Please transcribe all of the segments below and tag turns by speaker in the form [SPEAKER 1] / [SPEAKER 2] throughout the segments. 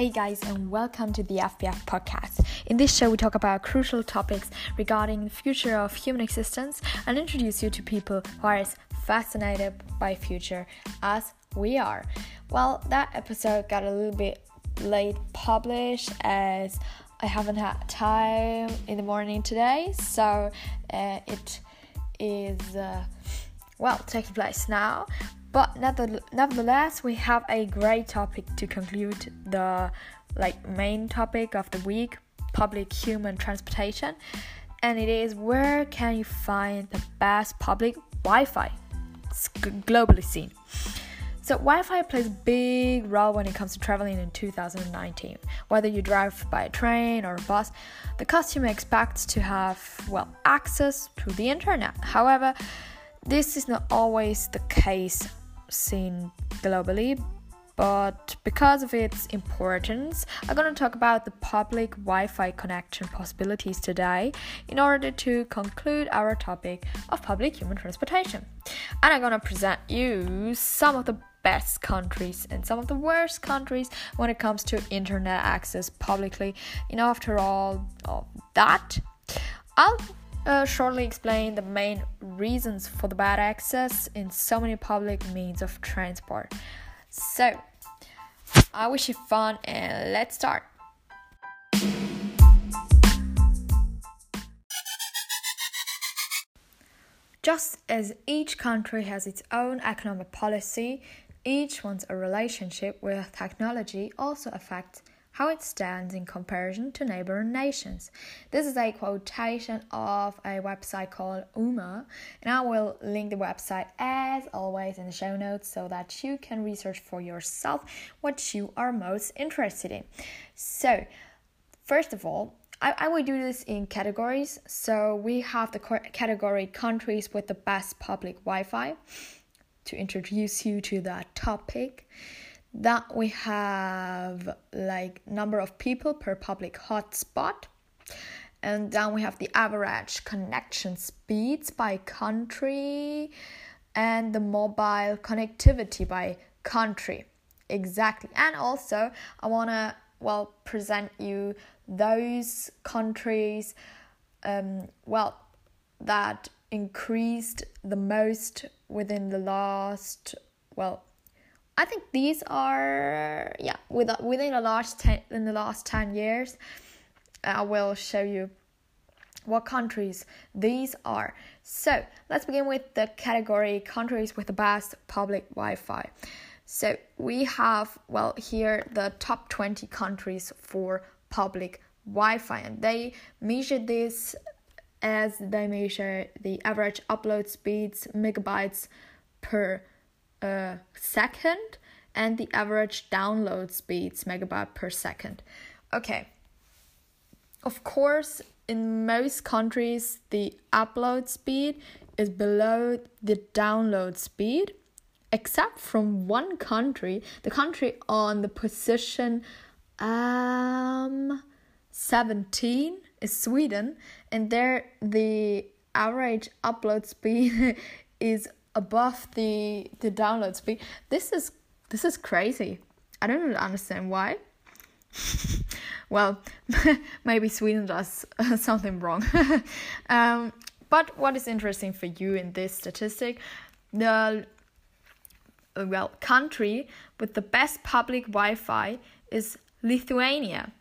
[SPEAKER 1] Hey guys, and welcome to the FBF podcast. In this show, we talk about crucial topics regarding the future of human existence and introduce you to people who are as fascinated by future as we are. Well, that episode got a little bit late published as I haven't had time in the morning today, so uh, it is uh, well taking place now. But nevertheless, we have a great topic to conclude the like main topic of the week, public human transportation, and it is where can you find the best public Wi-Fi globally seen. So Wi-Fi plays a big role when it comes to traveling in 2019. Whether you drive by a train or a bus, the customer expects to have well access to the internet. However, this is not always the case seen globally, but because of its importance, I'm going to talk about the public Wi Fi connection possibilities today in order to conclude our topic of public human transportation. And I'm going to present you some of the best countries and some of the worst countries when it comes to internet access publicly. You know, after all of that, I'll uh, shortly explain the main reasons for the bad access in so many public means of transport. So, I wish you fun and let's start. Just as each country has its own economic policy, each one's a relationship with technology also affects how it stands in comparison to neighboring nations. This is a quotation of a website called UMA, and I will link the website as always in the show notes so that you can research for yourself what you are most interested in. So, first of all, I, I will do this in categories. So, we have the category countries with the best public Wi Fi to introduce you to that topic that we have like number of people per public hotspot. And then we have the average connection speeds by country and the mobile connectivity by country. Exactly. And also i want to well present you those countries um, well that increased the most within the last well I think these are yeah with within the last ten in the last ten years. Uh, I will show you what countries these are. So let's begin with the category countries with the best public Wi-Fi. So we have well here the top 20 countries for public Wi-Fi, and they measure this as they measure the average upload speeds megabytes per second and the average download speeds megabyte per second. Okay. Of course, in most countries, the upload speed is below the download speed, except from one country, the country on the position um 17 is Sweden, and there the average upload speed is above the the download speed. This is this is crazy. I don't understand why. well, maybe Sweden does something wrong. um, but what is interesting for you in this statistic, the well country with the best public Wi-Fi is Lithuania.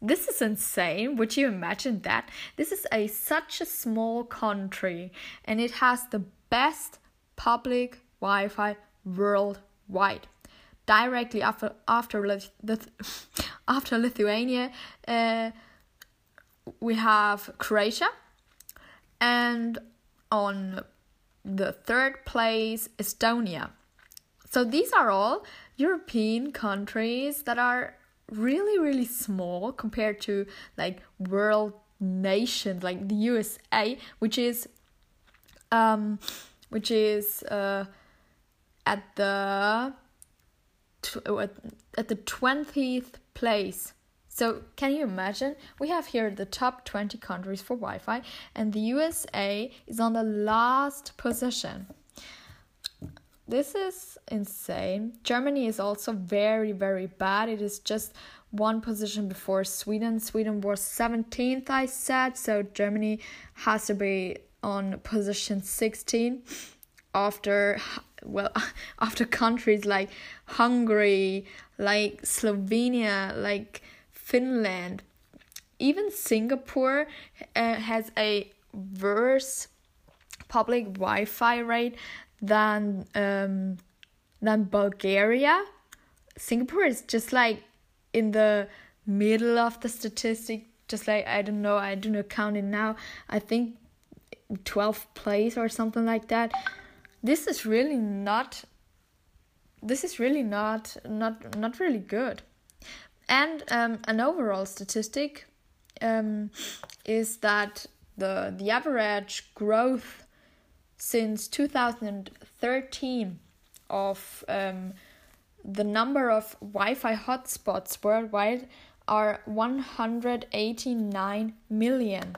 [SPEAKER 1] This is insane. Would you imagine that? This is a such a small country and it has the best public Wi-Fi worldwide. Directly after after the after Lithuania, uh, we have Croatia, and on the third place Estonia. So these are all European countries that are really really small compared to like world nations like the USA, which is um which is uh, at the at the 20th place. So, can you imagine? We have here the top 20 countries for Wi Fi, and the USA is on the last position. This is insane. Germany is also very, very bad. It is just one position before Sweden. Sweden was 17th, I said, so Germany has to be on position 16 after well after countries like Hungary, like Slovenia, like Finland, even Singapore uh, has a worse public Wi-Fi rate than um, than Bulgaria. Singapore is just like in the middle of the statistic, just like I don't know, I do not count it now. I think 12th place or something like that. This is really not this is really not not not really good. And um, an overall statistic um, is that the the average growth since 2013 of um, the number of Wi-Fi hotspots worldwide are 189 million.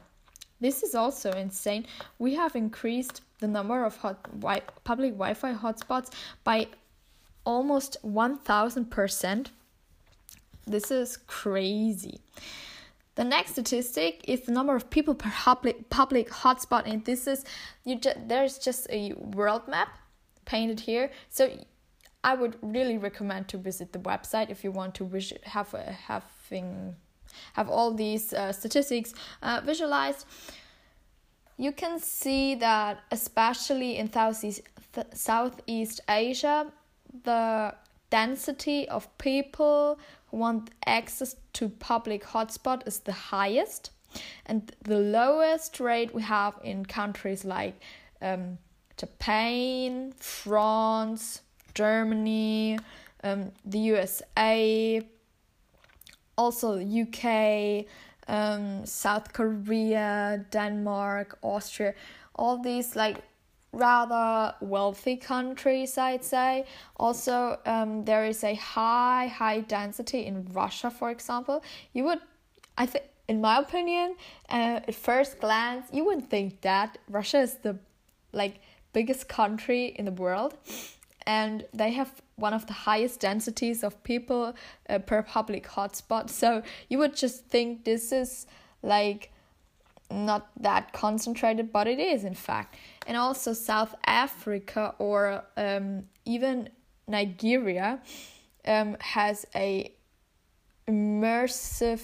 [SPEAKER 1] This is also insane. We have increased the number of hot wi- public Wi-Fi hotspots by almost 1000%. This is crazy. The next statistic is the number of people per public public hotspot, and this is you. Ju- there's just a world map painted here, so I would really recommend to visit the website if you want to have uh, having have all these uh, statistics uh, visualized. You can see that especially in Southeast th- Southeast Asia, the density of people who want access to public hotspot is the highest and the lowest rate we have in countries like um, Japan, France, Germany, um, the USA, also UK, um, South Korea, Denmark, Austria, all these like rather wealthy countries, I'd say. Also, um, there is a high, high density in Russia, for example. You would, I think, in my opinion, uh, at first glance, you wouldn't think that Russia is the like biggest country in the world, and they have one of the highest densities of people uh, per public hotspot. So you would just think this is like not that concentrated, but it is in fact and also South Africa or um, even Nigeria um, has a immersive,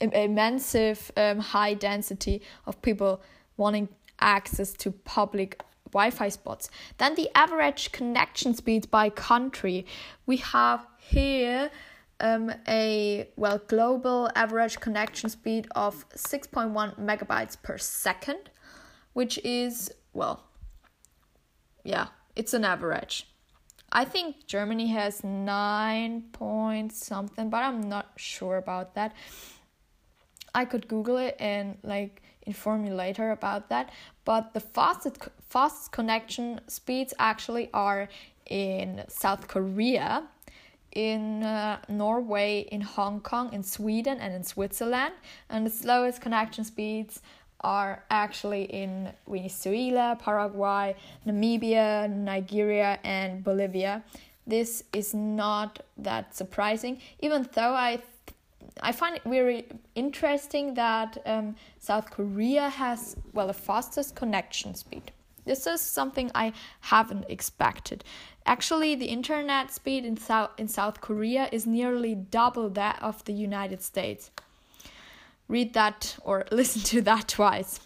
[SPEAKER 1] immense um, high density of people wanting access to public Wi-Fi spots. Then the average connection speed by country. We have here um, a well global average connection speed of 6.1 megabytes per second which is, well, yeah, it's an average. I think Germany has nine point something, but I'm not sure about that. I could Google it and like inform you later about that. But the fastest fastest connection speeds actually are in South Korea, in uh, Norway, in Hong Kong, in Sweden, and in Switzerland. And the slowest connection speeds are actually in Venezuela, Paraguay, Namibia, Nigeria, and Bolivia. This is not that surprising, even though I I find it very interesting that um, South Korea has well the fastest connection speed. This is something I haven't expected. Actually, the internet speed in South in South Korea is nearly double that of the United States read that or listen to that twice.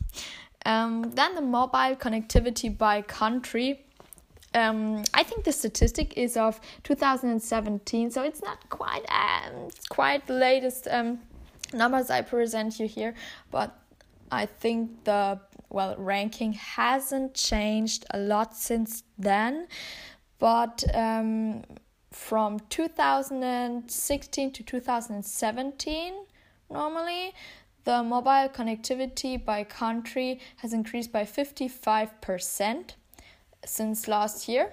[SPEAKER 1] Um, then the mobile connectivity by country. Um, I think the statistic is of 2017, so it's not quite um, it's quite the latest um, numbers I present you here, but I think the well ranking hasn't changed a lot since then, but um, from 2016 to 2017 normally. The mobile connectivity by country has increased by 55% since last year.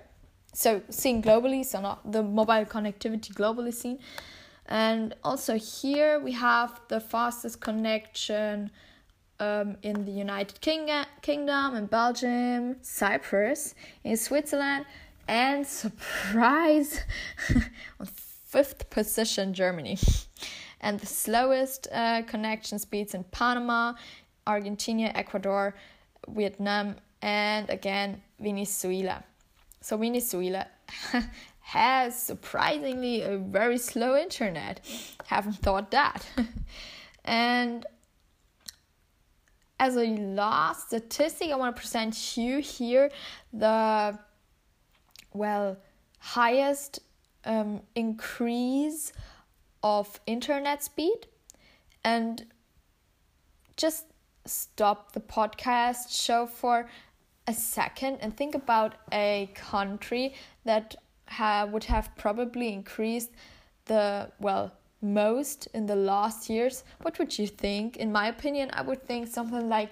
[SPEAKER 1] So, seen globally, so not the mobile connectivity globally seen. And also, here we have the fastest connection um, in the United King- Kingdom, in Belgium, Cyprus, in Switzerland, and surprise, on fifth position Germany. and the slowest uh, connection speeds in Panama, Argentina, Ecuador, Vietnam, and again Venezuela. So Venezuela has surprisingly a very slow internet. Haven't thought that. and as a last statistic, I want to present you here the well highest um, increase of internet speed and just stop the podcast show for a second and think about a country that ha- would have probably increased the well most in the last years what would you think in my opinion i would think something like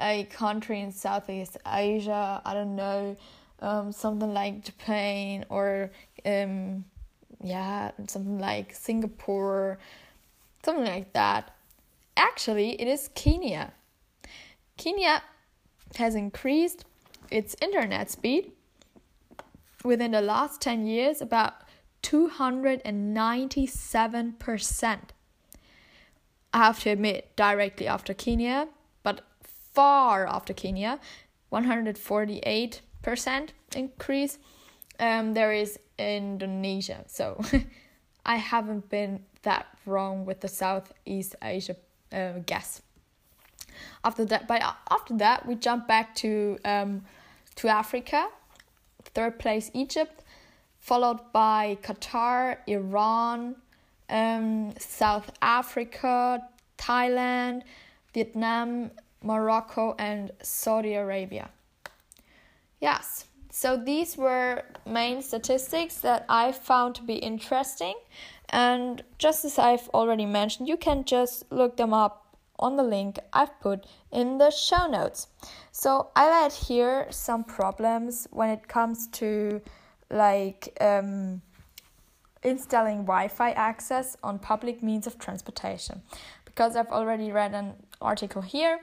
[SPEAKER 1] a country in southeast asia i don't know um, something like japan or um, yeah, something like Singapore, something like that. Actually, it is Kenya. Kenya has increased its internet speed within the last 10 years about 297%. I have to admit, directly after Kenya, but far after Kenya, 148% increase. Um, there is Indonesia. So I haven't been that wrong with the Southeast Asia uh, guess. After that, but after that, we jump back to um, to Africa. Third place, Egypt, followed by Qatar, Iran, um, South Africa, Thailand, Vietnam, Morocco, and Saudi Arabia. Yes, so these were main statistics that I found to be interesting. And just as I've already mentioned, you can just look them up on the link I've put in the show notes. So I had here some problems when it comes to like um, installing Wi-Fi access on public means of transportation, because I've already read an article here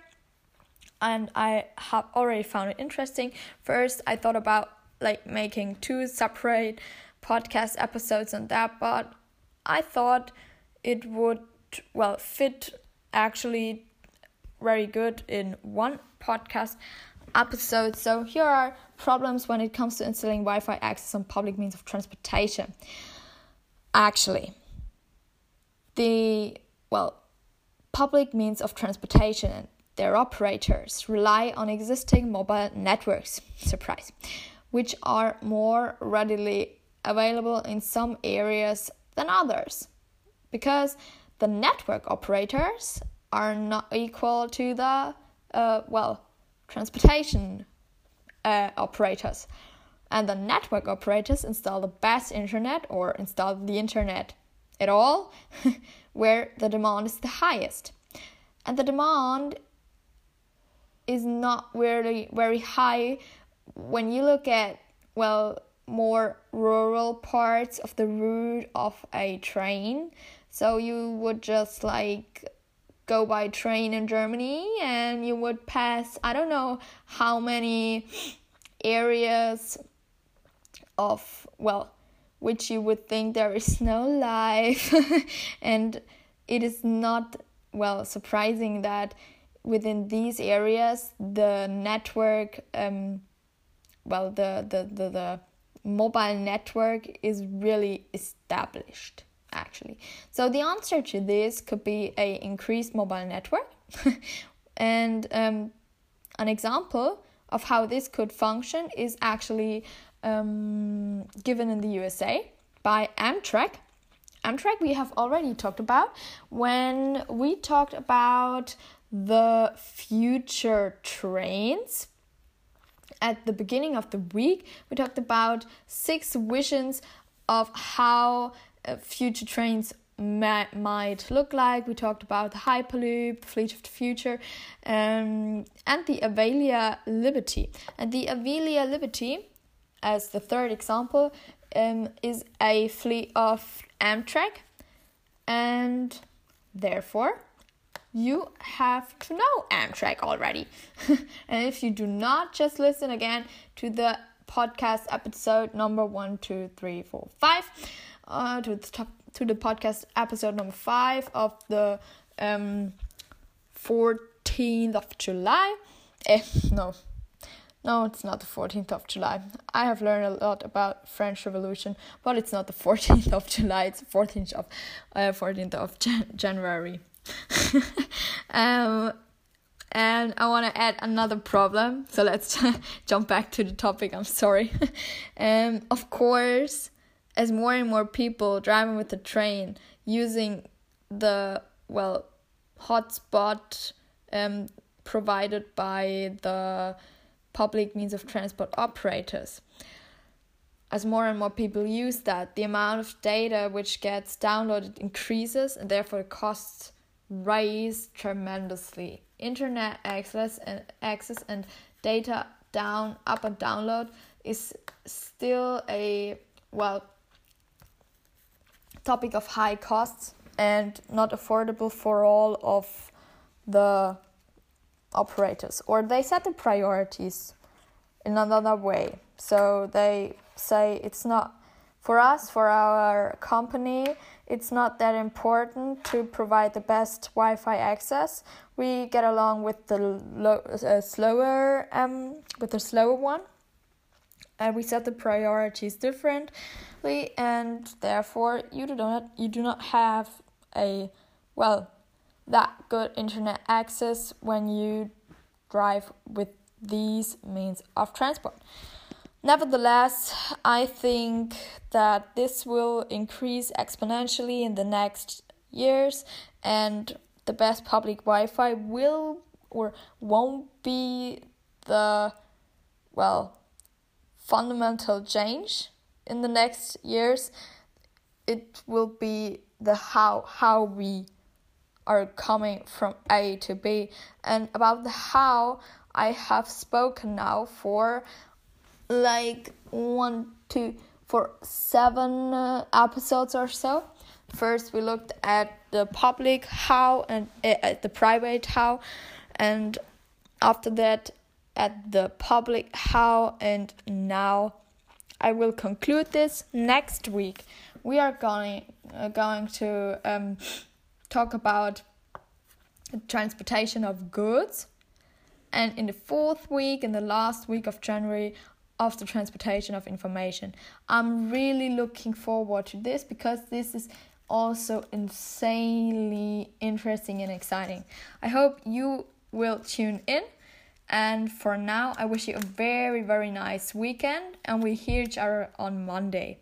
[SPEAKER 1] and I have already found it interesting. First, I thought about like making two separate podcast episodes on that, but I thought it would well fit actually very good in one podcast episode. So here are problems when it comes to installing Wi-Fi access on public means of transportation. Actually, the well, public means of transportation and their operators rely on existing mobile networks, surprise, which are more readily available in some areas than others. Because the network operators are not equal to the, uh, well, transportation uh, operators. And the network operators install the best internet or install the internet at all where the demand is the highest. And the demand is not really very high when you look at well more rural parts of the route of a train. So you would just like go by train in Germany and you would pass I don't know how many areas of well which you would think there is no life. And it is not well surprising that within these areas the network um, well the, the, the, the mobile network is really established actually. So the answer to this could be a increased mobile network. And um, an example of how this could function is actually um, given in the usa by amtrak. Amtrak we have already talked about. When we talked about the future trains. At the beginning of the week, we talked about six visions of how uh, future trains might look like. We talked about the Hyperloop, the Fleet of the Future, um, and the Avelia Liberty. And the Avelia Liberty, as the third example, um, is a fleet of Amtrak, and therefore you have to know Amtrak already. and if you do not, just listen again to the podcast episode number one, two, three, four, five uh, to the top, to the podcast episode number five of the um 14th of July. Eh, no, no, it's not the 14th of July. I have learned a lot about French Revolution, but it's not the 14th of July. It's the 14th of uh, 14th of Jan- January. um, and I want to add another problem. So let's jump back to the topic. I'm sorry. um, of course, as more and more people driving with the train using the well hotspot um, provided by the public means of transport operators. As more and more people use that, the amount of data which gets downloaded increases and therefore the costs rise tremendously. Internet access and access and data down up and download is still a well topic of high costs and not affordable for all of the operators or they set the priorities in another way so they say it's not for us for our company it's not that important to provide the best wi-fi access we get along with the lo- uh, slower um with the slower one and we set the priorities differently and therefore you do not you do not have a well that good internet access when you drive with these means of transport. Nevertheless, I think that this will increase exponentially in the next years, and the best public Wi Fi will or won't be the well fundamental change in the next years. It will be the how how we are coming from A to B. And about the how, I have spoken now for like one, two, for seven uh, episodes or so. First, we looked at the public how and uh, at the private how, and after that, at the public how, and now I will conclude this next week. We are going uh, going to um, talk about transportation of goods. And in the fourth week, in the last week of January, of the transportation of information. I'm really looking forward to this because this is also insanely interesting and exciting. I hope you will tune in. And for now, I wish you a very, very nice weekend, and we hear each other on Monday.